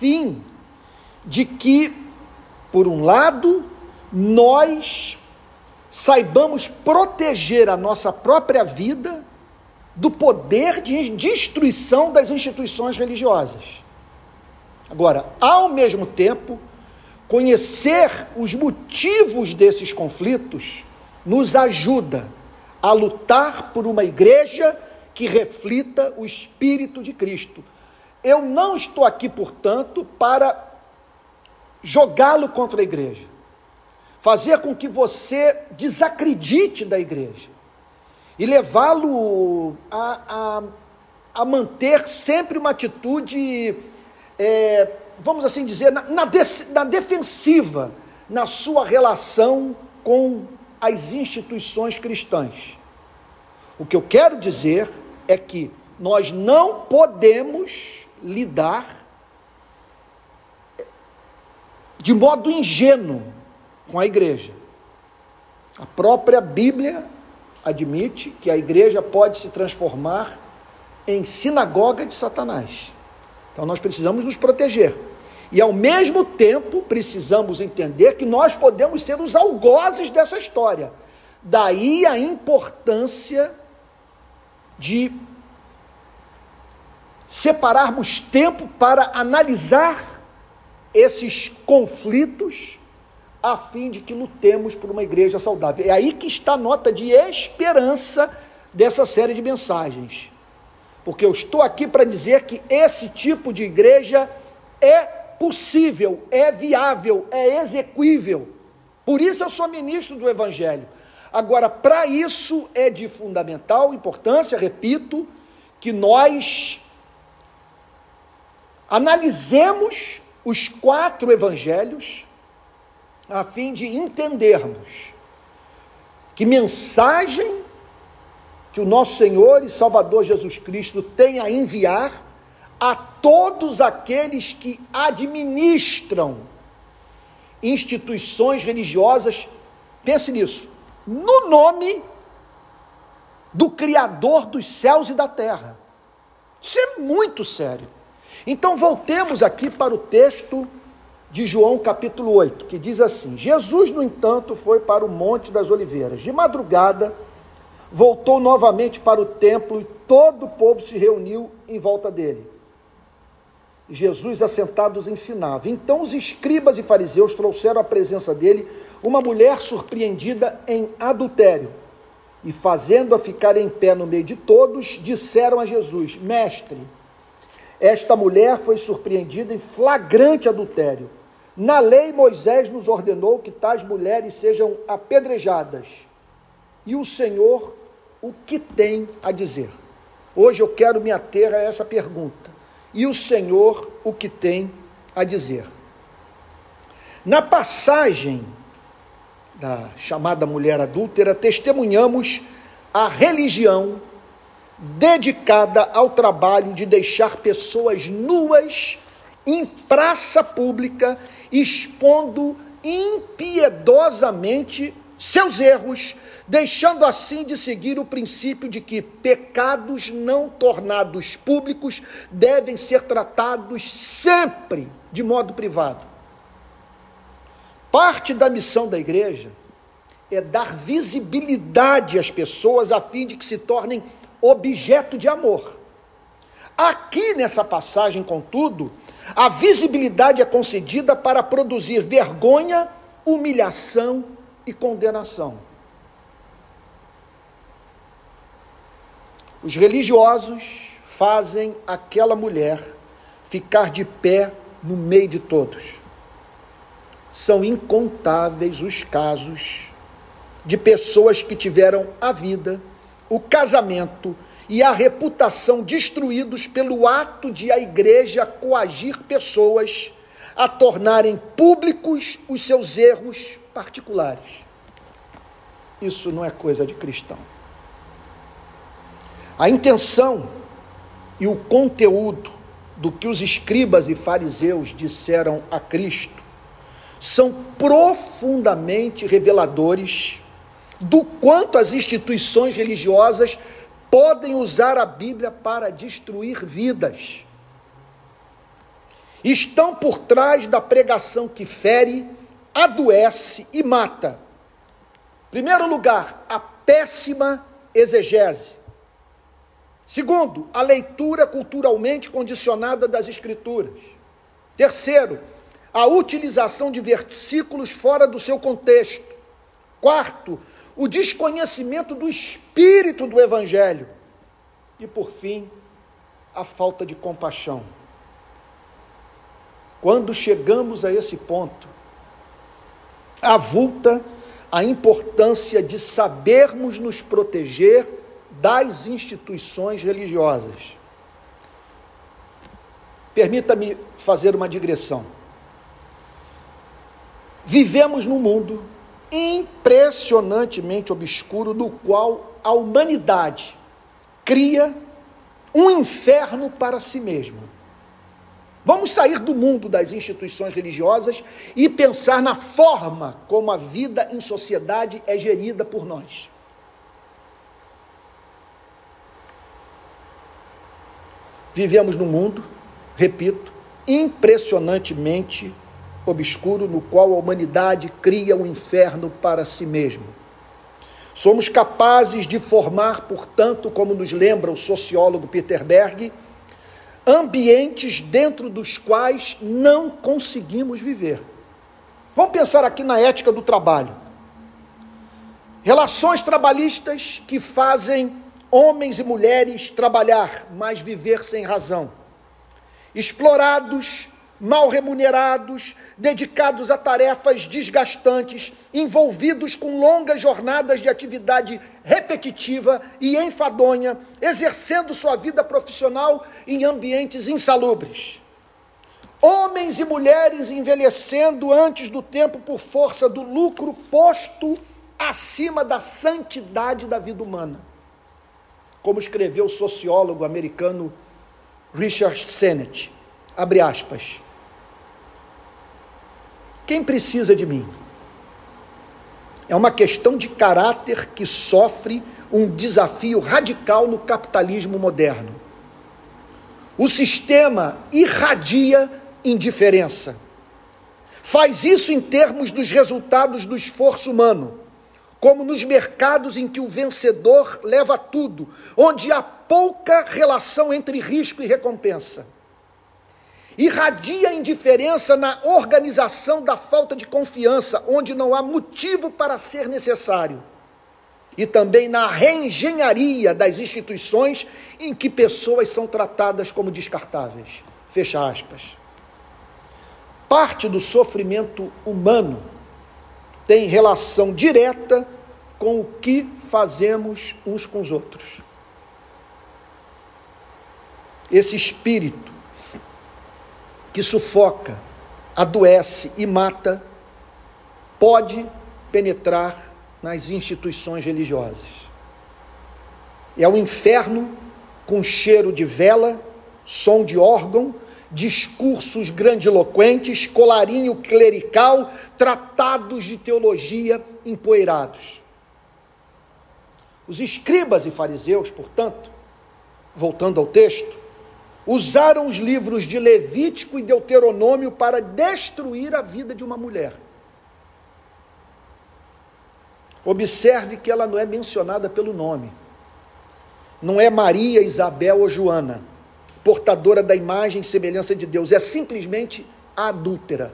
fim de que, por um lado, nós saibamos proteger a nossa própria vida do poder de destruição das instituições religiosas. Agora, ao mesmo tempo, conhecer os motivos desses conflitos nos ajuda a lutar por uma igreja que reflita o Espírito de Cristo. Eu não estou aqui, portanto, para jogá-lo contra a igreja, fazer com que você desacredite da igreja e levá-lo a, a, a, manter sempre uma atitude, é, vamos assim dizer, na, na, de, na defensiva na sua relação com as instituições cristãs. O que eu quero dizer é que nós não podemos lidar de modo ingênuo com a igreja. A própria Bíblia admite que a igreja pode se transformar em sinagoga de Satanás. Então nós precisamos nos proteger. E ao mesmo tempo precisamos entender que nós podemos ser os algozes dessa história. Daí a importância de separarmos tempo para analisar esses conflitos a fim de que lutemos por uma igreja saudável. É aí que está a nota de esperança dessa série de mensagens. Porque eu estou aqui para dizer que esse tipo de igreja é possível, é viável, é execuível. Por isso eu sou ministro do Evangelho. Agora, para isso é de fundamental importância, repito, que nós analisemos os quatro evangelhos a fim de entendermos que mensagem que o nosso Senhor e Salvador Jesus Cristo tem a enviar a todos aqueles que administram instituições religiosas, pense nisso, no nome do Criador dos céus e da terra. Isso é muito sério. Então voltemos aqui para o texto de João capítulo 8, que diz assim: Jesus, no entanto, foi para o Monte das Oliveiras. De madrugada, voltou novamente para o templo e todo o povo se reuniu em volta dele. Jesus, assentados, ensinava. Então os escribas e fariseus trouxeram à presença dele uma mulher surpreendida em adultério. E fazendo-a ficar em pé no meio de todos, disseram a Jesus: Mestre, esta mulher foi surpreendida em flagrante adultério. Na lei, Moisés nos ordenou que tais mulheres sejam apedrejadas. E o Senhor, o que tem a dizer? Hoje eu quero me ater a essa pergunta. E o Senhor, o que tem a dizer? Na passagem da chamada mulher adúltera, testemunhamos a religião dedicada ao trabalho de deixar pessoas nuas em praça pública, expondo impiedosamente seus erros, deixando assim de seguir o princípio de que pecados não tornados públicos devem ser tratados sempre de modo privado. Parte da missão da igreja é dar visibilidade às pessoas a fim de que se tornem objeto de amor. Aqui nessa passagem, contudo, a visibilidade é concedida para produzir vergonha, humilhação e condenação. Os religiosos fazem aquela mulher ficar de pé no meio de todos. São incontáveis os casos de pessoas que tiveram a vida o casamento e a reputação destruídos pelo ato de a igreja coagir pessoas a tornarem públicos os seus erros particulares. Isso não é coisa de cristão. A intenção e o conteúdo do que os escribas e fariseus disseram a Cristo são profundamente reveladores do quanto as instituições religiosas podem usar a Bíblia para destruir vidas. estão por trás da pregação que fere, adoece e mata. Primeiro lugar, a péssima exegese. Segundo, a leitura culturalmente condicionada das Escrituras. Terceiro, a utilização de versículos fora do seu contexto. Quarto, o desconhecimento do espírito do Evangelho. E, por fim, a falta de compaixão. Quando chegamos a esse ponto, avulta a importância de sabermos nos proteger das instituições religiosas. Permita-me fazer uma digressão. Vivemos num mundo impressionantemente obscuro no qual a humanidade cria um inferno para si mesma. Vamos sair do mundo das instituições religiosas e pensar na forma como a vida em sociedade é gerida por nós. Vivemos num mundo, repito, impressionantemente obscuro no qual a humanidade cria o um inferno para si mesmo. Somos capazes de formar, portanto, como nos lembra o sociólogo Peter Berg, ambientes dentro dos quais não conseguimos viver. Vamos pensar aqui na ética do trabalho. Relações trabalhistas que fazem homens e mulheres trabalhar, mas viver sem razão. Explorados, mal remunerados, dedicados a tarefas desgastantes, envolvidos com longas jornadas de atividade repetitiva e enfadonha, exercendo sua vida profissional em ambientes insalubres. Homens e mulheres envelhecendo antes do tempo por força do lucro posto acima da santidade da vida humana. Como escreveu o sociólogo americano Richard Sennett, abre aspas. Quem precisa de mim? É uma questão de caráter que sofre um desafio radical no capitalismo moderno. O sistema irradia indiferença. Faz isso em termos dos resultados do esforço humano, como nos mercados em que o vencedor leva tudo, onde há pouca relação entre risco e recompensa irradia indiferença na organização da falta de confiança, onde não há motivo para ser necessário, e também na reengenharia das instituições em que pessoas são tratadas como descartáveis. Fecha aspas. Parte do sofrimento humano tem relação direta com o que fazemos uns com os outros. Esse espírito que sufoca, adoece e mata, pode penetrar nas instituições religiosas. É o inferno com cheiro de vela, som de órgão, discursos grandiloquentes, colarinho clerical, tratados de teologia empoeirados. Os escribas e fariseus, portanto, voltando ao texto, usaram os livros de Levítico e Deuteronômio para destruir a vida de uma mulher. Observe que ela não é mencionada pelo nome. Não é Maria, Isabel ou Joana, portadora da imagem e semelhança de Deus, é simplesmente a adúltera.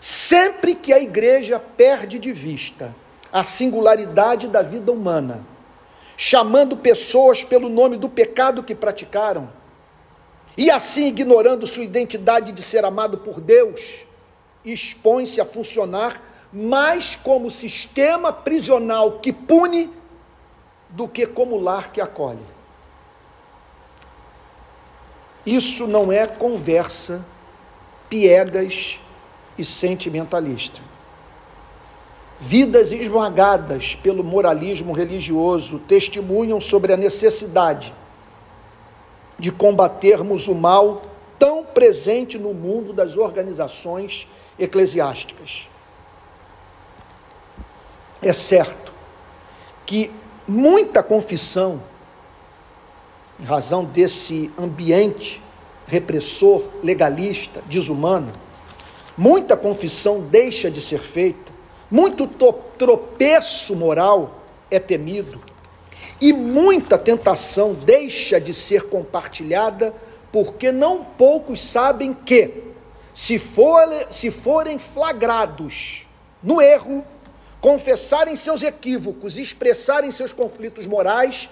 Sempre que a igreja perde de vista a singularidade da vida humana, chamando pessoas pelo nome do pecado que praticaram, e assim ignorando sua identidade de ser amado por Deus, expõe-se a funcionar mais como sistema prisional que pune do que como lar que acolhe. Isso não é conversa piegas e sentimentalista. Vidas esmagadas pelo moralismo religioso testemunham sobre a necessidade de combatermos o mal tão presente no mundo das organizações eclesiásticas. É certo que muita confissão, em razão desse ambiente repressor, legalista, desumano, muita confissão deixa de ser feita, muito tropeço moral é temido, e muita tentação deixa de ser compartilhada, porque não poucos sabem que, se, for, se forem flagrados no erro, confessarem seus equívocos expressarem seus conflitos morais,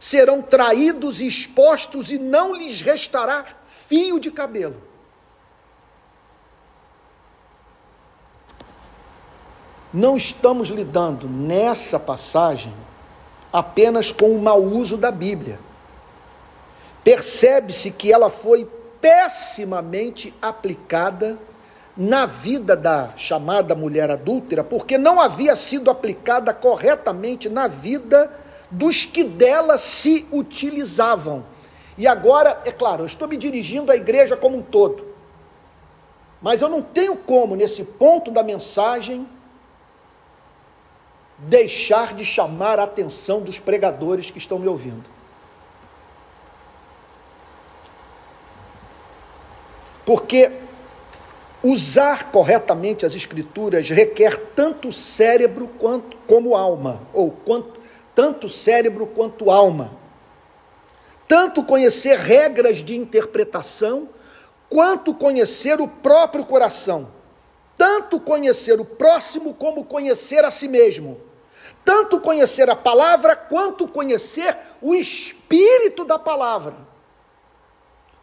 serão traídos e expostos e não lhes restará fio de cabelo. Não estamos lidando nessa passagem apenas com o mau uso da Bíblia. Percebe-se que ela foi pessimamente aplicada na vida da chamada mulher adúltera, porque não havia sido aplicada corretamente na vida dos que dela se utilizavam. E agora, é claro, eu estou me dirigindo à igreja como um todo, mas eu não tenho como, nesse ponto da mensagem, deixar de chamar a atenção dos pregadores que estão me ouvindo. Porque usar corretamente as escrituras requer tanto cérebro quanto como alma, ou quanto, tanto cérebro quanto alma. Tanto conhecer regras de interpretação, quanto conhecer o próprio coração. Tanto conhecer o próximo como conhecer a si mesmo. Tanto conhecer a palavra quanto conhecer o espírito da palavra.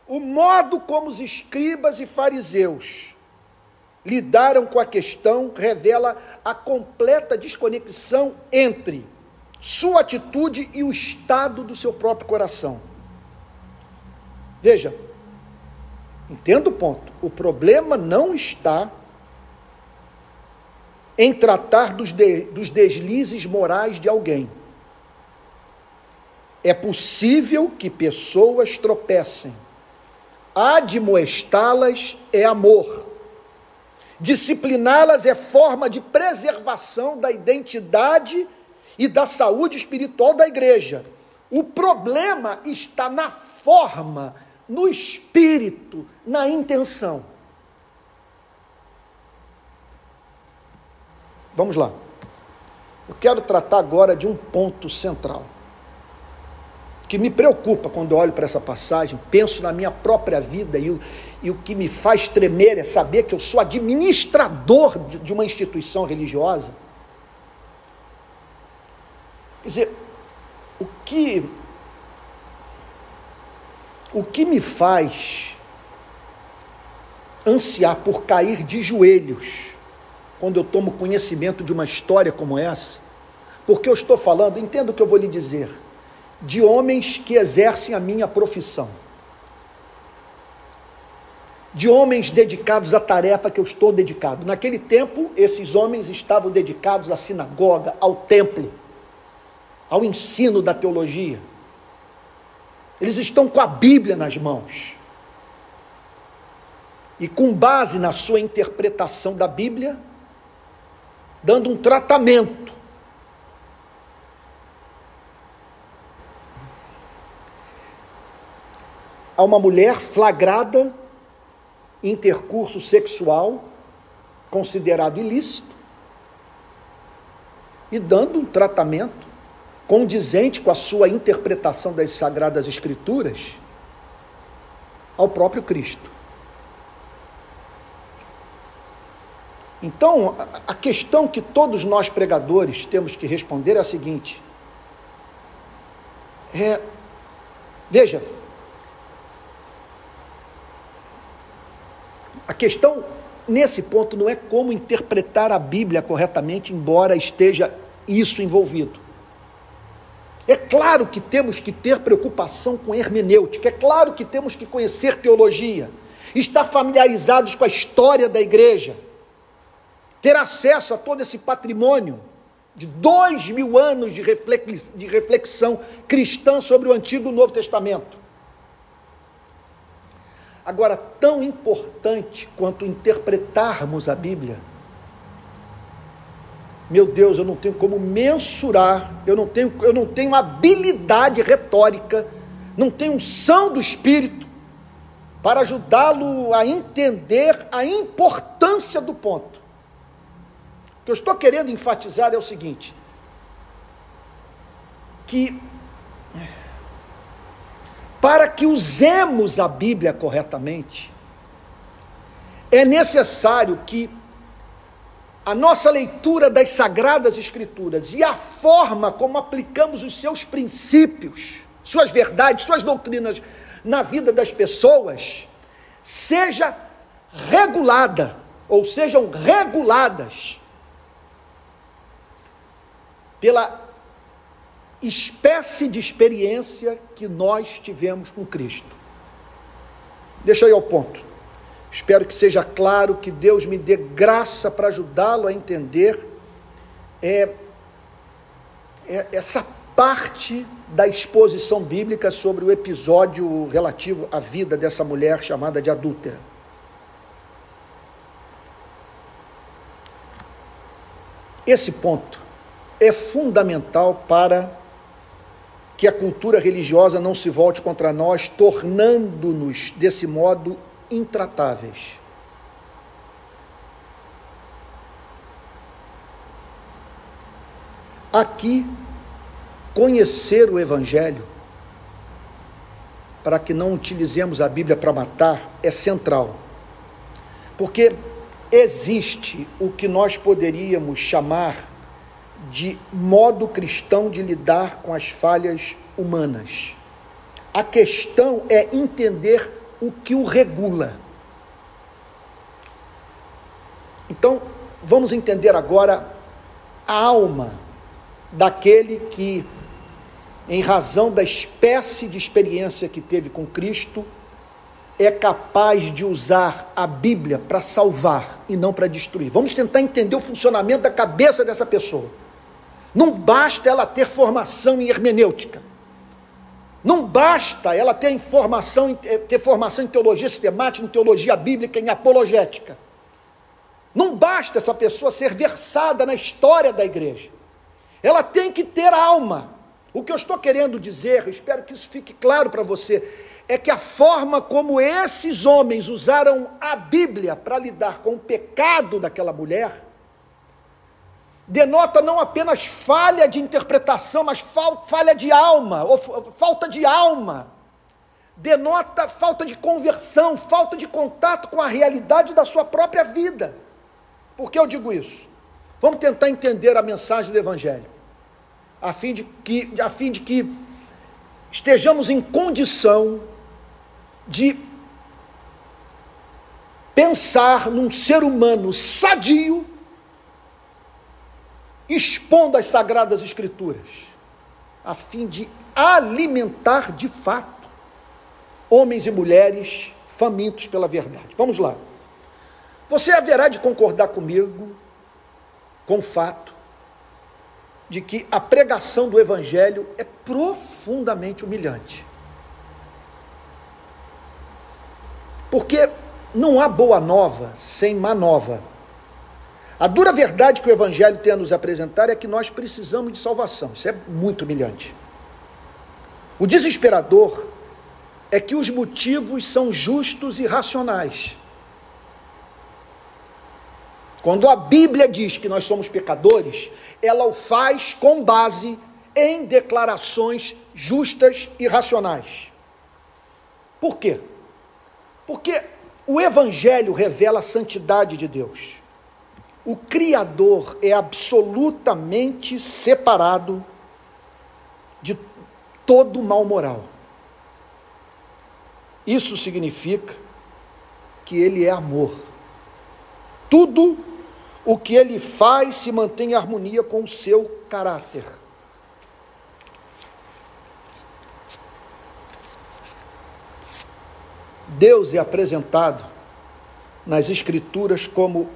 O modo como os escribas e fariseus lidaram com a questão revela a completa desconexão entre sua atitude e o estado do seu próprio coração. Veja, entenda o ponto. O problema não está em tratar dos, de, dos deslizes morais de alguém. É possível que pessoas tropecem. Admoestá-las é amor. Discipliná-las é forma de preservação da identidade e da saúde espiritual da igreja. O problema está na forma, no espírito, na intenção. Vamos lá. Eu quero tratar agora de um ponto central que me preocupa quando olho para essa passagem, penso na minha própria vida e o, e o que me faz tremer é saber que eu sou administrador de, de uma instituição religiosa. Quer dizer, o que, o que me faz ansiar por cair de joelhos quando eu tomo conhecimento de uma história como essa? Porque eu estou falando, entenda o que eu vou lhe dizer de homens que exercem a minha profissão. De homens dedicados à tarefa que eu estou dedicado. Naquele tempo, esses homens estavam dedicados à sinagoga, ao templo, ao ensino da teologia. Eles estão com a Bíblia nas mãos. E com base na sua interpretação da Bíblia, dando um tratamento a uma mulher flagrada em intercurso sexual considerado ilícito e dando um tratamento condizente com a sua interpretação das sagradas escrituras ao próprio Cristo. Então, a questão que todos nós pregadores temos que responder é a seguinte: é, veja, A questão nesse ponto não é como interpretar a Bíblia corretamente, embora esteja isso envolvido. É claro que temos que ter preocupação com hermenêutica, é claro que temos que conhecer teologia, estar familiarizados com a história da igreja, ter acesso a todo esse patrimônio de dois mil anos de reflexão cristã sobre o Antigo e o Novo Testamento. Agora, tão importante quanto interpretarmos a Bíblia, meu Deus, eu não tenho como mensurar, eu não tenho, eu não tenho habilidade retórica, não tenho unção do Espírito para ajudá-lo a entender a importância do ponto. O que eu estou querendo enfatizar é o seguinte: que para que usemos a Bíblia corretamente, é necessário que a nossa leitura das Sagradas Escrituras e a forma como aplicamos os seus princípios, suas verdades, suas doutrinas na vida das pessoas, seja regulada, ou sejam reguladas pela espécie de experiência que nós tivemos com Cristo. Deixa eu ir ao ponto. Espero que seja claro, que Deus me dê graça para ajudá-lo a entender é, é, essa parte da exposição bíblica sobre o episódio relativo à vida dessa mulher chamada de adúltera. Esse ponto é fundamental para que a cultura religiosa não se volte contra nós, tornando-nos, desse modo, intratáveis. Aqui, conhecer o Evangelho, para que não utilizemos a Bíblia para matar, é central. Porque existe o que nós poderíamos chamar de modo cristão de lidar com as falhas humanas. A questão é entender o que o regula. Então, vamos entender agora a alma daquele que, em razão da espécie de experiência que teve com Cristo, é capaz de usar a Bíblia para salvar e não para destruir. Vamos tentar entender o funcionamento da cabeça dessa pessoa. Não basta ela ter formação em hermenêutica. Não basta ela ter informação, ter formação em teologia sistemática, em teologia bíblica, em apologética. Não basta essa pessoa ser versada na história da igreja. Ela tem que ter alma. O que eu estou querendo dizer, espero que isso fique claro para você, é que a forma como esses homens usaram a Bíblia para lidar com o pecado daquela mulher denota não apenas falha de interpretação, mas falha de alma, ou falta de alma. Denota falta de conversão, falta de contato com a realidade da sua própria vida. Por que eu digo isso? Vamos tentar entender a mensagem do Evangelho, a fim de que, a fim de que estejamos em condição de pensar num ser humano sadio expondo as sagradas escrituras, a fim de alimentar de fato homens e mulheres famintos pela verdade. Vamos lá. Você haverá de concordar comigo com o fato de que a pregação do evangelho é profundamente humilhante. Porque não há boa nova sem má nova. A dura verdade que o Evangelho tem a nos apresentar é que nós precisamos de salvação. Isso é muito humilhante. O desesperador é que os motivos são justos e racionais. Quando a Bíblia diz que nós somos pecadores, ela o faz com base em declarações justas e racionais. Por quê? Porque o Evangelho revela a santidade de Deus o Criador é absolutamente separado de todo mal moral. Isso significa que Ele é amor. Tudo o que Ele faz se mantém em harmonia com o seu caráter. Deus é apresentado nas Escrituras como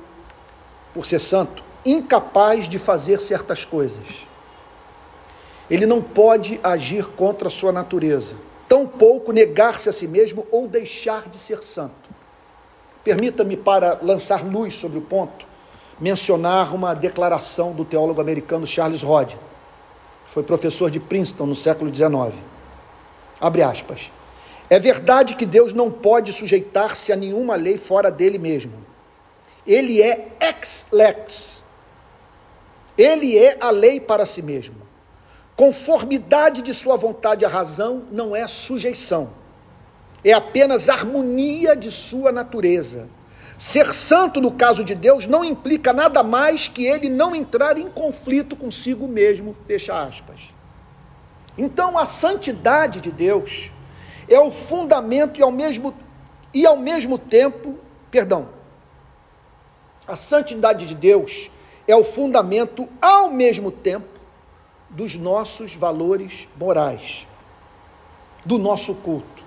por ser santo, incapaz de fazer certas coisas. Ele não pode agir contra a sua natureza, tampouco negar-se a si mesmo ou deixar de ser santo. Permita-me, para lançar luz sobre o ponto, mencionar uma declaração do teólogo americano Charles Rod, foi professor de Princeton no século XIX. Abre aspas. É verdade que Deus não pode sujeitar-se a nenhuma lei fora dele mesmo. Ele é ex lex. Ele é a lei para si mesmo. Conformidade de sua vontade à razão não é sujeição. É apenas harmonia de sua natureza. Ser santo no caso de Deus não implica nada mais que ele não entrar em conflito consigo mesmo, fecha aspas. Então a santidade de Deus é o fundamento e ao mesmo, e ao mesmo tempo, perdão, a santidade de Deus é o fundamento ao mesmo tempo dos nossos valores morais, do nosso culto,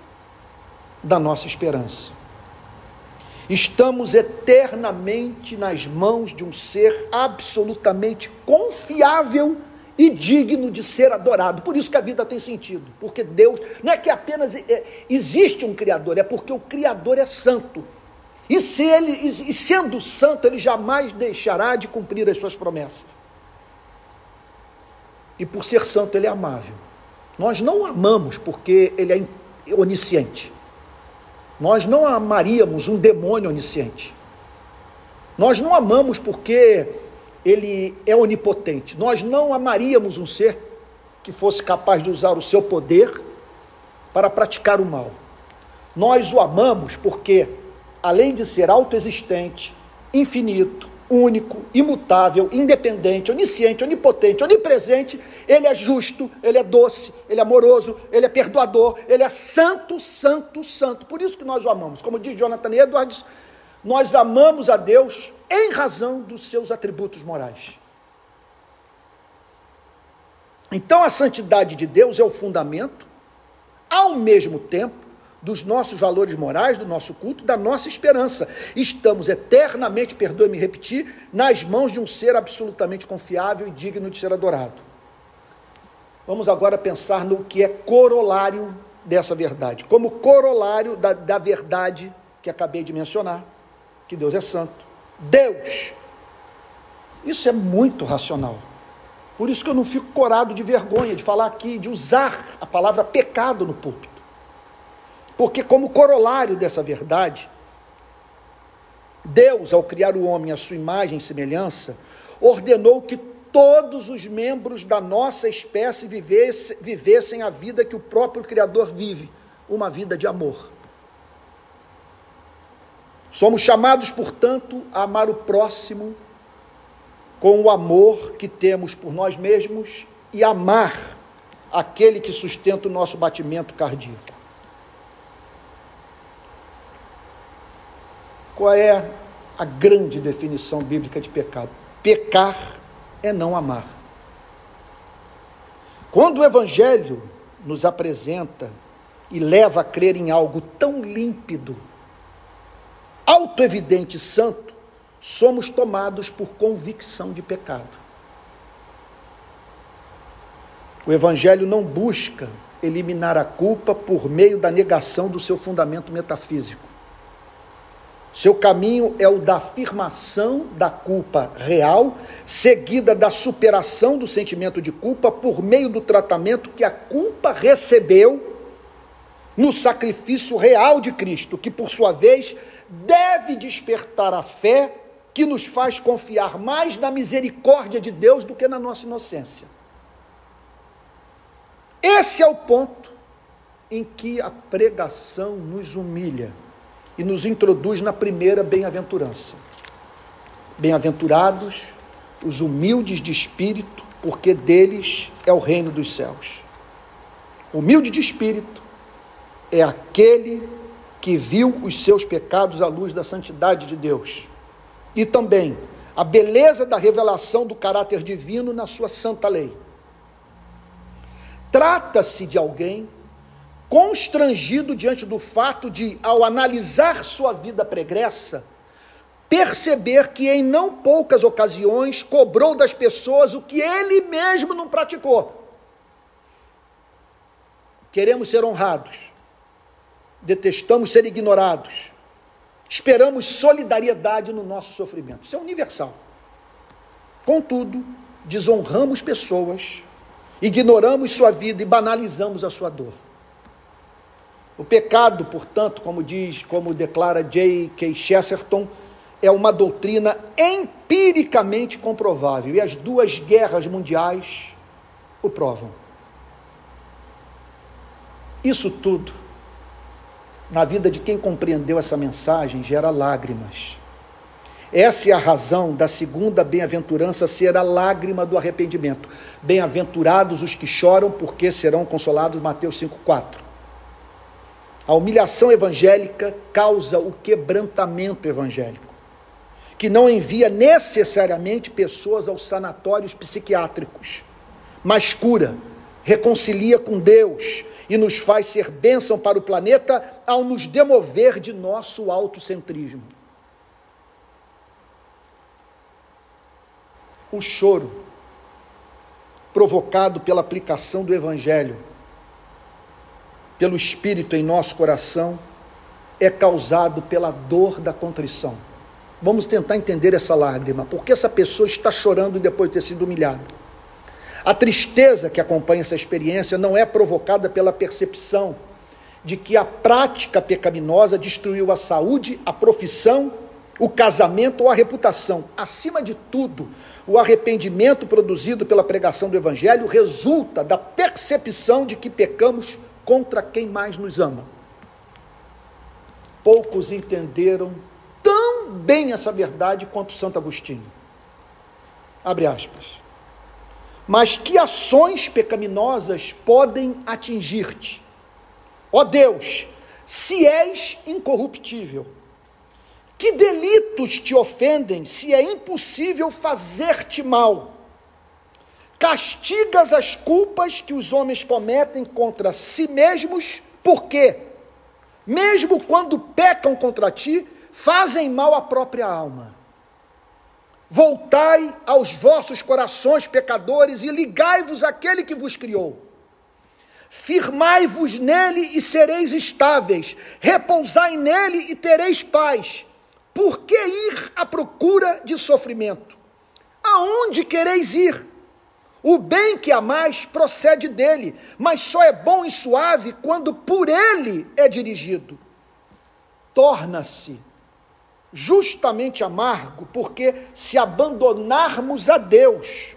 da nossa esperança. Estamos eternamente nas mãos de um ser absolutamente confiável e digno de ser adorado. Por isso que a vida tem sentido, porque Deus não é que apenas é, existe um Criador, é porque o Criador é santo. E, se ele, e sendo santo, ele jamais deixará de cumprir as suas promessas. E por ser santo, ele é amável. Nós não amamos porque ele é onisciente. Nós não amaríamos um demônio onisciente. Nós não amamos porque ele é onipotente. Nós não amaríamos um ser que fosse capaz de usar o seu poder para praticar o mal. Nós o amamos porque, além de ser autoexistente, infinito, único, imutável, independente, onisciente, onipotente, onipresente, ele é justo, ele é doce, ele é amoroso, ele é perdoador, ele é santo, santo, santo. Por isso que nós o amamos. Como diz Jonathan Edwards, nós amamos a Deus em razão dos seus atributos morais. Então a santidade de Deus é o fundamento, ao mesmo tempo, dos nossos valores morais, do nosso culto, da nossa esperança. Estamos eternamente, perdoe-me repetir, nas mãos de um ser absolutamente confiável e digno de ser adorado. Vamos agora pensar no que é corolário dessa verdade. Como corolário da, da verdade que acabei de mencionar, que Deus é santo. Deus. Isso é muito racional. Por isso que eu não fico corado de vergonha de falar aqui, de usar a palavra pecado no púlpito. Porque, como corolário dessa verdade, Deus, ao criar o homem à sua imagem e semelhança, ordenou que todos os membros da nossa espécie vivesse, vivessem a vida que o próprio Criador vive, uma vida de amor. Somos chamados, portanto, a amar o próximo com o amor que temos por nós mesmos e amar aquele que sustenta o nosso batimento cardíaco. Qual é a grande definição bíblica de pecado? Pecar é não amar. Quando o Evangelho nos apresenta e leva a crer em algo tão límpido, autoevidente e santo, somos tomados por convicção de pecado. O Evangelho não busca eliminar a culpa por meio da negação do seu fundamento metafísico. Seu caminho é o da afirmação da culpa real, seguida da superação do sentimento de culpa por meio do tratamento que a culpa recebeu no sacrifício real de Cristo, que por sua vez deve despertar a fé que nos faz confiar mais na misericórdia de Deus do que na nossa inocência. Esse é o ponto em que a pregação nos humilha e nos introduz na primeira bem-aventurança. Bem-aventurados os humildes de espírito, porque deles é o reino dos céus. Humilde de espírito é aquele que viu os seus pecados à luz da santidade de Deus. E também a beleza da revelação do caráter divino na sua santa lei. Trata-se de alguém constrangido diante do fato de, ao analisar sua vida pregressa, perceber que em não poucas ocasiões cobrou das pessoas o que ele mesmo não praticou. Queremos ser honrados detestamos ser ignorados, esperamos solidariedade no nosso sofrimento. Isso é universal. Contudo, desonramos pessoas, ignoramos sua vida e banalizamos a sua dor. O pecado, portanto, como diz, como declara J.K. Chesterton, é uma doutrina empiricamente comprovável e as duas guerras mundiais o provam. Isso tudo, na vida de quem compreendeu essa mensagem, gera lágrimas. Essa é a razão da segunda bem-aventurança ser a lágrima do arrependimento. Bem-aventurados os que choram, porque serão consolados. Mateus 5,4. A humilhação evangélica causa o quebrantamento evangélico, que não envia necessariamente pessoas aos sanatórios psiquiátricos, mas cura, reconcilia com Deus e nos faz ser bênção para o planeta ao nos demover de nosso autocentrismo. o choro provocado pela aplicação do Evangelho, pelo Espírito em nosso coração, é causado pela dor da contrição. Vamos tentar entender essa lágrima, porque essa pessoa está chorando depois de ter sido humilhada. A tristeza que acompanha essa experiência não é provocada pela percepção de que a prática pecaminosa destruiu a saúde, a profissão, o casamento ou a reputação. Acima de tudo, o arrependimento produzido pela pregação do Evangelho resulta da percepção de que pecamos contra quem mais nos ama. Poucos entenderam tão bem essa verdade quanto Santo Agostinho. Abre aspas. Mas que ações pecaminosas podem atingir-te? Ó Deus, se és incorruptível que delitos te ofendem se é impossível fazer-te mal? Castigas as culpas que os homens cometem contra si mesmos, porque, mesmo quando pecam contra ti, fazem mal à própria alma. Voltai aos vossos corações pecadores e ligai-vos àquele que vos criou. Firmai-vos nele e sereis estáveis, repousai nele e tereis paz por que ir à procura de sofrimento? Aonde quereis ir? O bem que amais procede dele, mas só é bom e suave quando por ele é dirigido. Torna-se justamente amargo, porque se abandonarmos a Deus,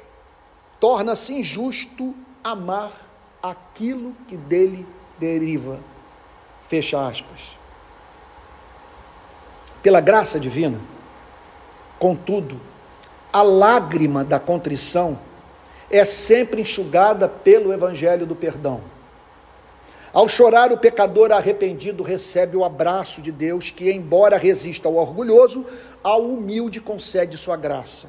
torna-se injusto amar aquilo que dele deriva. Fecha aspas pela graça divina. Contudo, a lágrima da contrição é sempre enxugada pelo evangelho do perdão. Ao chorar, o pecador arrependido recebe o abraço de Deus, que, embora resista ao orgulhoso, ao humilde concede sua graça.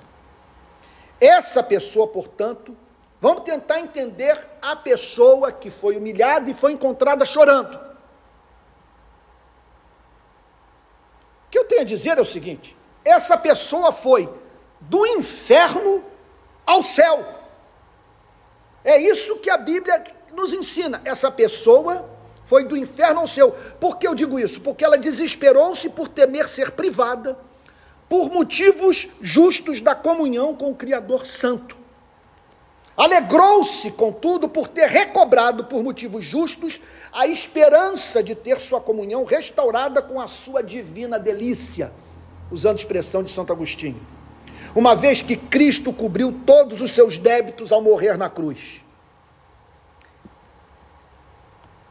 Essa pessoa, portanto, vamos tentar entender a pessoa que foi humilhada e foi encontrada chorando. que eu tenho a dizer é o seguinte: essa pessoa foi do inferno ao céu. É isso que a Bíblia nos ensina. Essa pessoa foi do inferno ao céu. Por que eu digo isso? Porque ela desesperou-se por temer ser privada, por motivos justos da comunhão com o Criador Santo. Alegrou-se, contudo, por ter recobrado, por motivos justos, a esperança de ter sua comunhão restaurada com a sua divina delícia, usando a expressão de Santo Agostinho. Uma vez que Cristo cobriu todos os seus débitos ao morrer na cruz.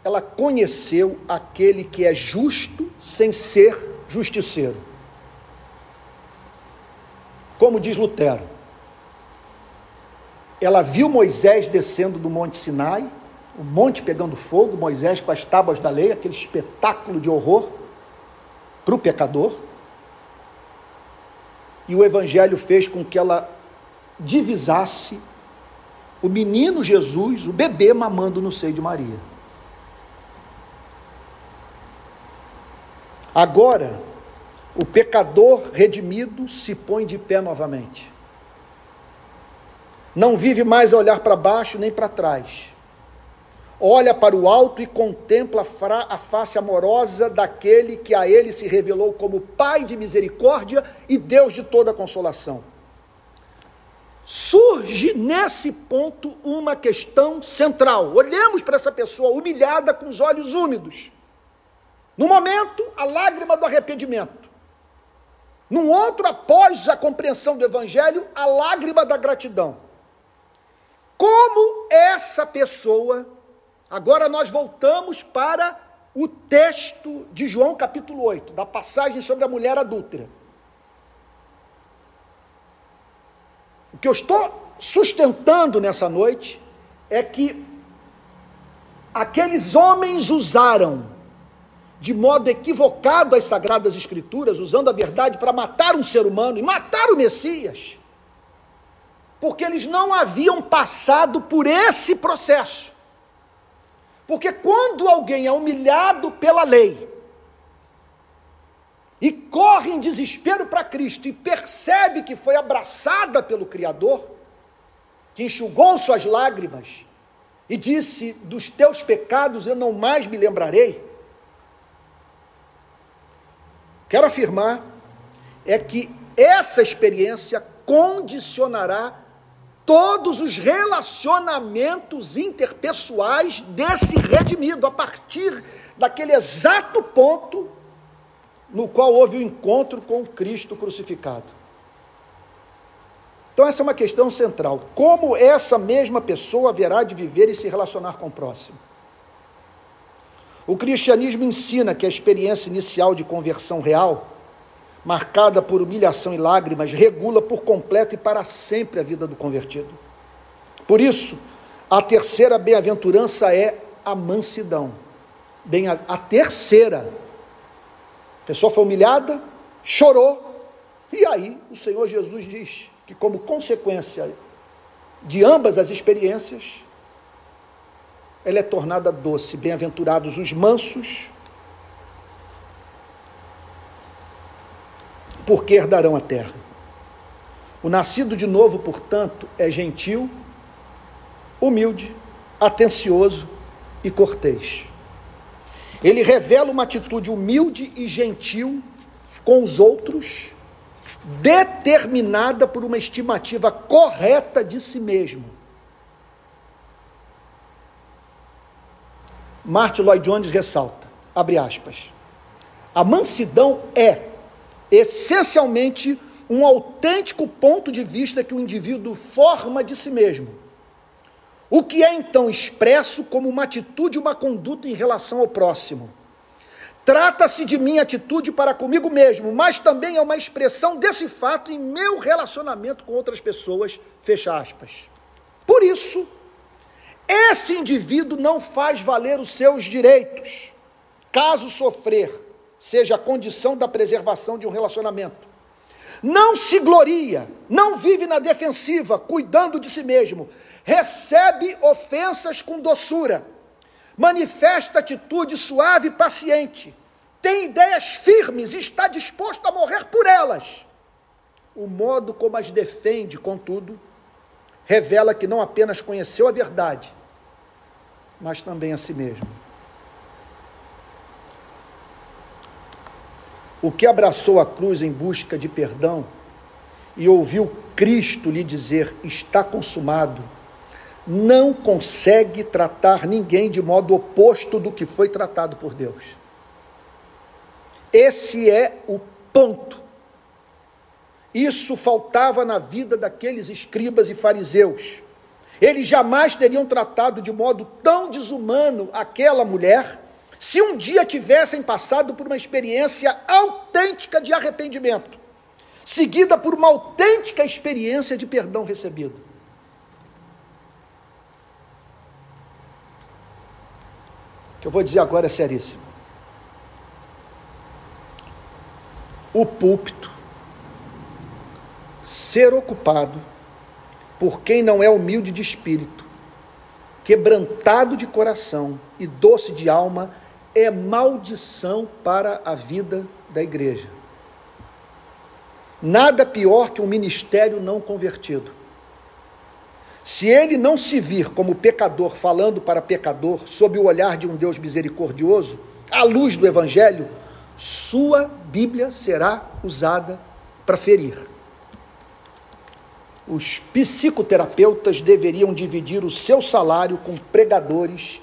Ela conheceu aquele que é justo sem ser justiceiro. Como diz Lutero, ela viu Moisés descendo do Monte Sinai, o monte pegando fogo, Moisés com as tábuas da lei, aquele espetáculo de horror para o pecador. E o Evangelho fez com que ela divisasse o menino Jesus, o bebê mamando no seio de Maria. Agora, o pecador redimido se põe de pé novamente não vive mais a olhar para baixo nem para trás. Olha para o alto e contempla a face amorosa daquele que a ele se revelou como Pai de misericórdia e Deus de toda consolação. Surge nesse ponto uma questão central. Olhemos para essa pessoa humilhada com os olhos úmidos. No momento, a lágrima do arrependimento. Num outro, após a compreensão do Evangelho, a lágrima da gratidão. Como essa pessoa, agora nós voltamos para o texto de João capítulo 8, da passagem sobre a mulher adúltera. O que eu estou sustentando nessa noite é que aqueles homens usaram de modo equivocado as sagradas escrituras, usando a verdade para matar um ser humano e matar o Messias, porque eles não haviam passado por esse processo. Porque quando alguém é humilhado pela lei e corre em desespero para Cristo e percebe que foi abraçada pelo Criador, que enxugou suas lágrimas e disse: Dos teus pecados eu não mais me lembrarei. Quero afirmar é que essa experiência condicionará todos os relacionamentos interpessoais desse redimido, a partir daquele exato ponto no qual houve o encontro com Cristo crucificado. Então, essa é uma questão central. Como essa mesma pessoa haverá de viver e se relacionar com o próximo? O cristianismo ensina que a experiência inicial de conversão real marcada por humilhação e lágrimas, regula por completo e para sempre a vida do convertido. Por isso, a terceira bem-aventurança é a mansidão. Bem, a, a terceira. A pessoa foi humilhada, chorou, e aí o Senhor Jesus diz que, como consequência de ambas as experiências, ela é tornada doce. Bem-aventurados os mansos, porque herdarão a terra. O nascido de novo, portanto, é gentil, humilde, atencioso e cortês. Ele revela uma atitude humilde e gentil com os outros, determinada por uma estimativa correta de si mesmo. Martin Lloyd Jones ressalta, abre aspas, a mansidão é essencialmente um autêntico ponto de vista que o indivíduo forma de si mesmo. O que é então expresso como uma atitude, uma conduta em relação ao próximo. Trata-se de minha atitude para comigo mesmo, mas também é uma expressão desse fato em meu relacionamento com outras pessoas. Fecha aspas. Por isso, esse indivíduo não faz valer os seus direitos, caso sofrer seja a condição da preservação de um relacionamento. Não se gloria, não vive na defensiva, cuidando de si mesmo, recebe ofensas com doçura, manifesta atitude suave e paciente, tem ideias firmes e está disposto a morrer por elas. O modo como as defende, contudo, revela que não apenas conheceu a verdade, mas também a si mesmo. O que abraçou a cruz em busca de perdão e ouviu Cristo lhe dizer: está consumado, não consegue tratar ninguém de modo oposto do que foi tratado por Deus. Esse é o ponto. Isso faltava na vida daqueles escribas e fariseus. Eles jamais teriam tratado de modo tão desumano aquela mulher se um dia tivessem passado por uma experiência autêntica de arrependimento, seguida por uma autêntica experiência de perdão recebido. O que eu vou dizer agora é seríssimo. O púlpito ser ocupado por quem não é humilde de espírito, quebrantado de coração e doce de alma, é maldição para a vida da igreja. Nada pior que um ministério não convertido. Se ele não se vir como pecador falando para pecador, sob o olhar de um Deus misericordioso, à luz do Evangelho, sua Bíblia será usada para ferir. Os psicoterapeutas deveriam dividir o seu salário com pregadores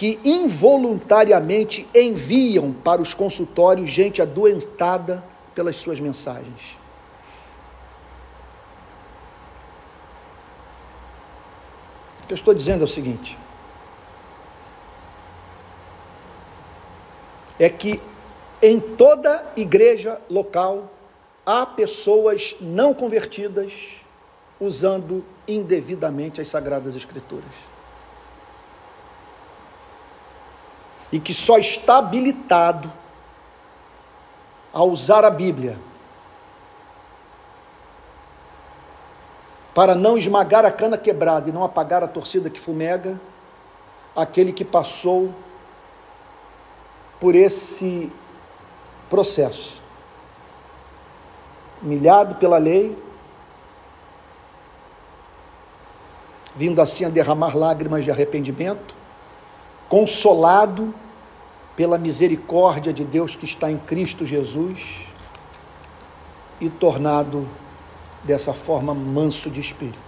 que involuntariamente enviam para os consultórios gente adoentada pelas suas mensagens. O que eu estou dizendo é o seguinte: é que em toda igreja local há pessoas não convertidas usando indevidamente as Sagradas Escrituras. E que só está habilitado a usar a Bíblia para não esmagar a cana quebrada e não apagar a torcida que fumega, aquele que passou por esse processo. Humilhado pela lei, vindo assim a derramar lágrimas de arrependimento, consolado pela misericórdia de Deus que está em Cristo Jesus e tornado dessa forma manso de espírito.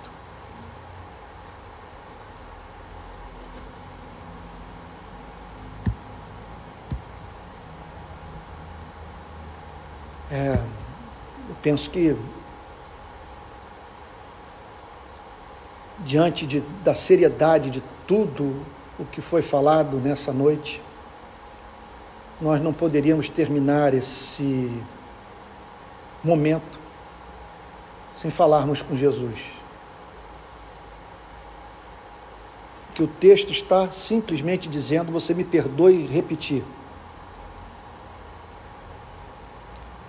É, eu penso que diante de, da seriedade de tudo o que foi falado nessa noite, nós não poderíamos terminar esse momento sem falarmos com Jesus. Que o texto está simplesmente dizendo, você me perdoe repetir,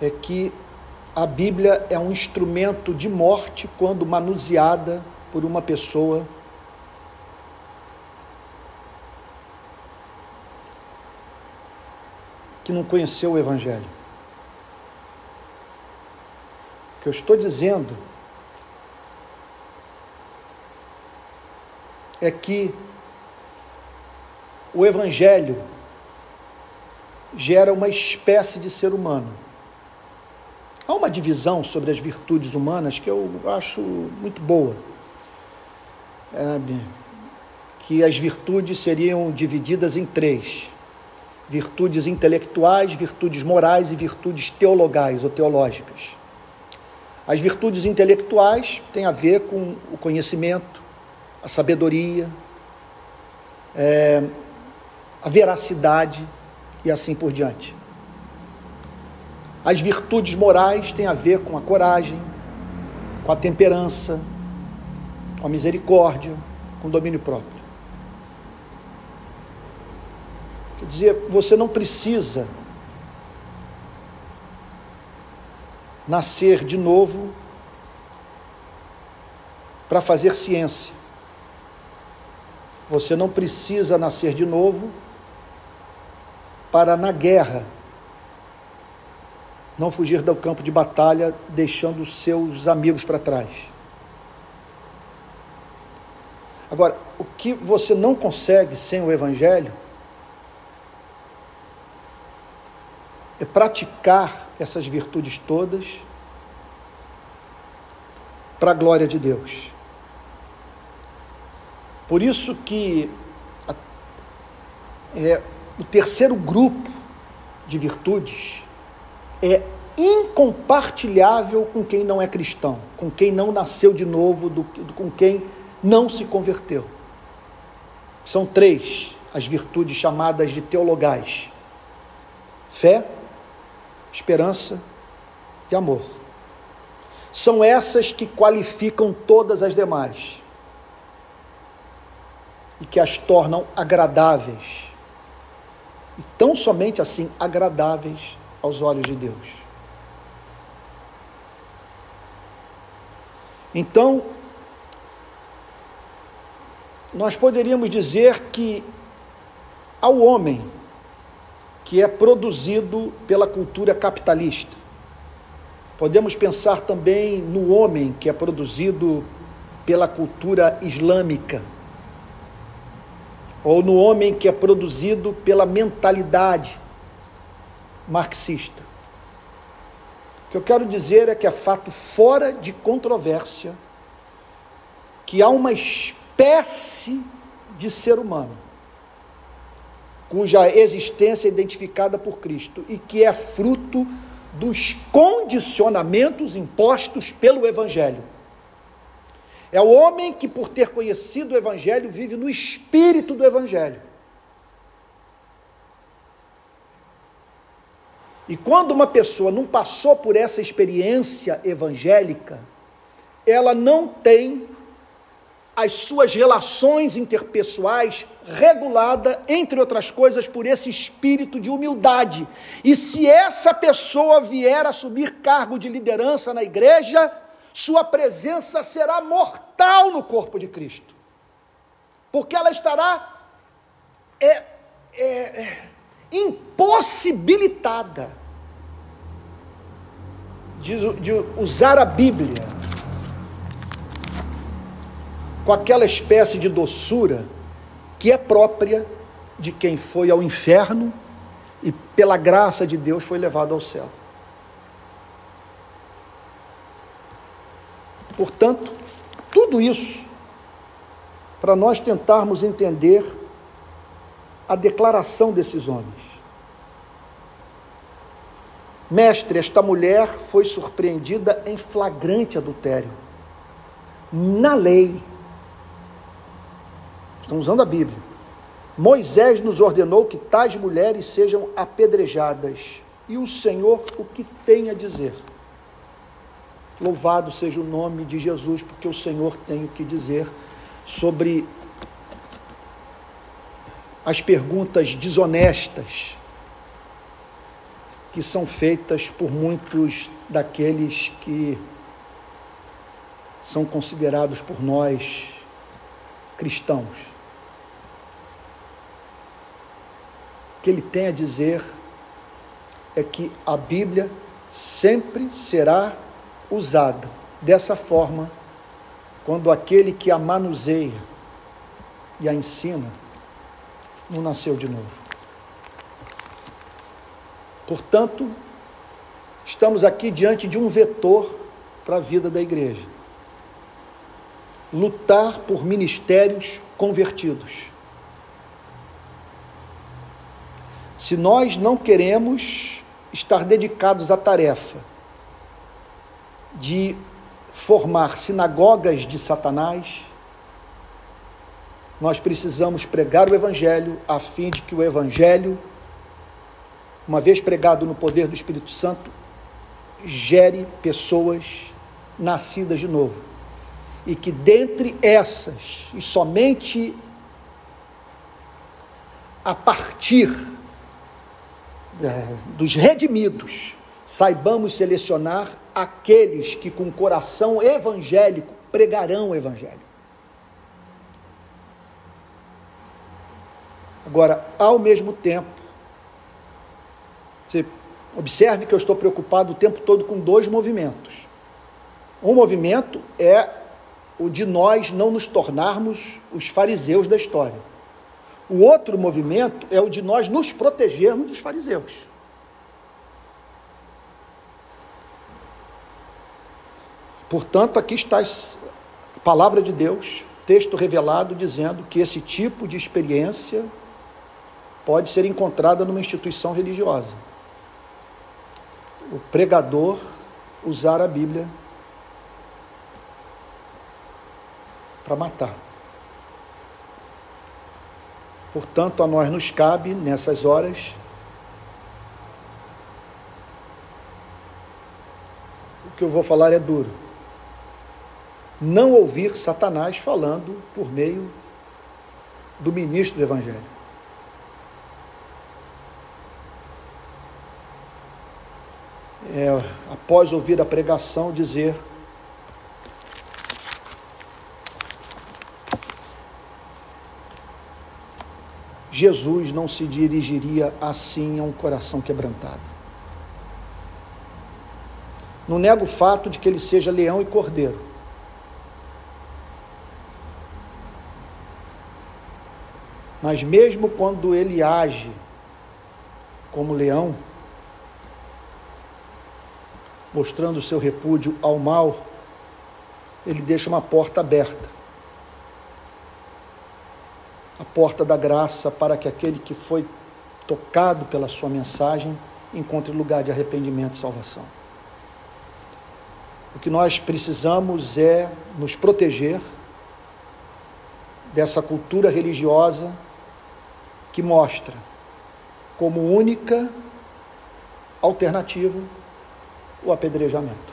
é que a Bíblia é um instrumento de morte quando manuseada por uma pessoa que não conheceu o Evangelho. O que eu estou dizendo é que o Evangelho gera uma espécie de ser humano. Há uma divisão sobre as virtudes humanas que eu acho muito boa que as virtudes seriam divididas em três: virtudes intelectuais, virtudes morais e virtudes teologais ou teológicas. As virtudes intelectuais têm a ver com o conhecimento, a sabedoria, é, a veracidade e assim por diante. As virtudes morais têm a ver com a coragem, com a temperança, com a misericórdia, com o domínio próprio. Quer dizer, você não precisa nascer de novo para fazer ciência. Você não precisa nascer de novo para, na guerra, não fugir do campo de batalha deixando seus amigos para trás. Agora, o que você não consegue sem o Evangelho é praticar essas virtudes todas para a glória de Deus. Por isso que é, o terceiro grupo de virtudes é incompartilhável com quem não é cristão, com quem não nasceu de novo, do, com quem não se converteu. São três as virtudes chamadas de teologais: fé, esperança e amor. São essas que qualificam todas as demais e que as tornam agradáveis. E tão somente assim agradáveis aos olhos de Deus. Então, nós poderíamos dizer que ao homem que é produzido pela cultura capitalista, podemos pensar também no homem que é produzido pela cultura islâmica, ou no homem que é produzido pela mentalidade marxista. O que eu quero dizer é que é fato fora de controvérsia que há uma espécie de ser humano cuja existência é identificada por Cristo e que é fruto dos condicionamentos impostos pelo Evangelho. É o homem que, por ter conhecido o Evangelho, vive no espírito do Evangelho. E quando uma pessoa não passou por essa experiência evangélica, ela não tem as suas relações interpessoais regulada, entre outras coisas, por esse espírito de humildade. E se essa pessoa vier a assumir cargo de liderança na igreja, sua presença será mortal no corpo de Cristo. Porque ela estará é, é, é, impossibilitada de, de usar a Bíblia com aquela espécie de doçura que é própria de quem foi ao inferno e, pela graça de Deus, foi levado ao céu. Portanto, tudo isso para nós tentarmos entender a declaração desses homens. Mestre, esta mulher foi surpreendida em flagrante adultério. Na lei, estão usando a Bíblia. Moisés nos ordenou que tais mulheres sejam apedrejadas. E o Senhor o que tem a dizer? Louvado seja o nome de Jesus, porque o Senhor tem o que dizer sobre as perguntas desonestas que são feitas por muitos daqueles que são considerados por nós cristãos. Que ele tem a dizer é que a Bíblia sempre será usada dessa forma quando aquele que a manuseia e a ensina não nasceu de novo. Portanto, estamos aqui diante de um vetor para a vida da igreja. Lutar por ministérios convertidos. Se nós não queremos estar dedicados à tarefa de formar sinagogas de Satanás, nós precisamos pregar o Evangelho a fim de que o Evangelho, uma vez pregado no poder do Espírito Santo, gere pessoas nascidas de novo. E que dentre essas, e somente a partir dos redimidos, saibamos selecionar aqueles que com coração evangélico pregarão o evangelho. Agora, ao mesmo tempo, você observe que eu estou preocupado o tempo todo com dois movimentos. Um movimento é o de nós não nos tornarmos os fariseus da história. O outro movimento é o de nós nos protegermos dos fariseus. Portanto, aqui está a palavra de Deus, texto revelado dizendo que esse tipo de experiência pode ser encontrada numa instituição religiosa. O pregador usar a Bíblia para matar. Portanto, a nós nos cabe, nessas horas, o que eu vou falar é duro não ouvir Satanás falando por meio do ministro do Evangelho. É, após ouvir a pregação, dizer: Jesus não se dirigiria assim a um coração quebrantado. Não nego o fato de que ele seja leão e cordeiro Mas mesmo quando ele age como leão, mostrando seu repúdio ao mal, ele deixa uma porta aberta. A porta da graça para que aquele que foi tocado pela sua mensagem, encontre lugar de arrependimento e salvação. O que nós precisamos é nos proteger dessa cultura religiosa que mostra como única alternativa o apedrejamento.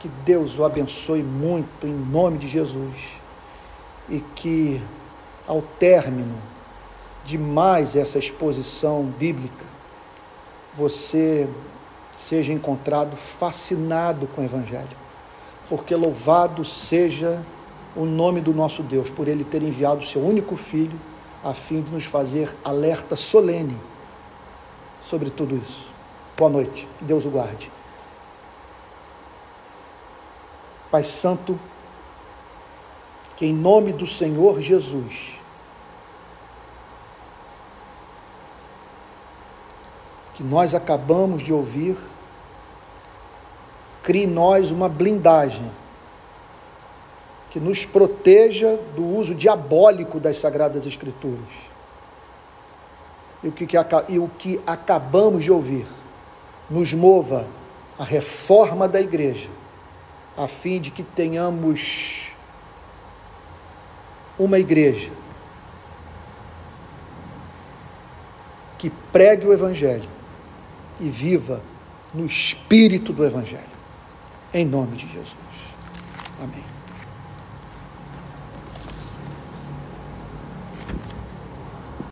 Que Deus o abençoe muito em nome de Jesus e que ao término de mais essa exposição bíblica você seja encontrado fascinado com o evangelho. Porque louvado seja o nome do nosso Deus por ele ter enviado o seu único filho a fim de nos fazer alerta solene sobre tudo isso. Boa noite, que Deus o guarde. Pai Santo, que em nome do Senhor Jesus, que nós acabamos de ouvir, crie em nós uma blindagem que nos proteja do uso diabólico das Sagradas Escrituras. E o que, e o que acabamos de ouvir nos mova a reforma da igreja, a fim de que tenhamos uma igreja que pregue o Evangelho e viva no espírito do Evangelho. Em nome de Jesus. Amém.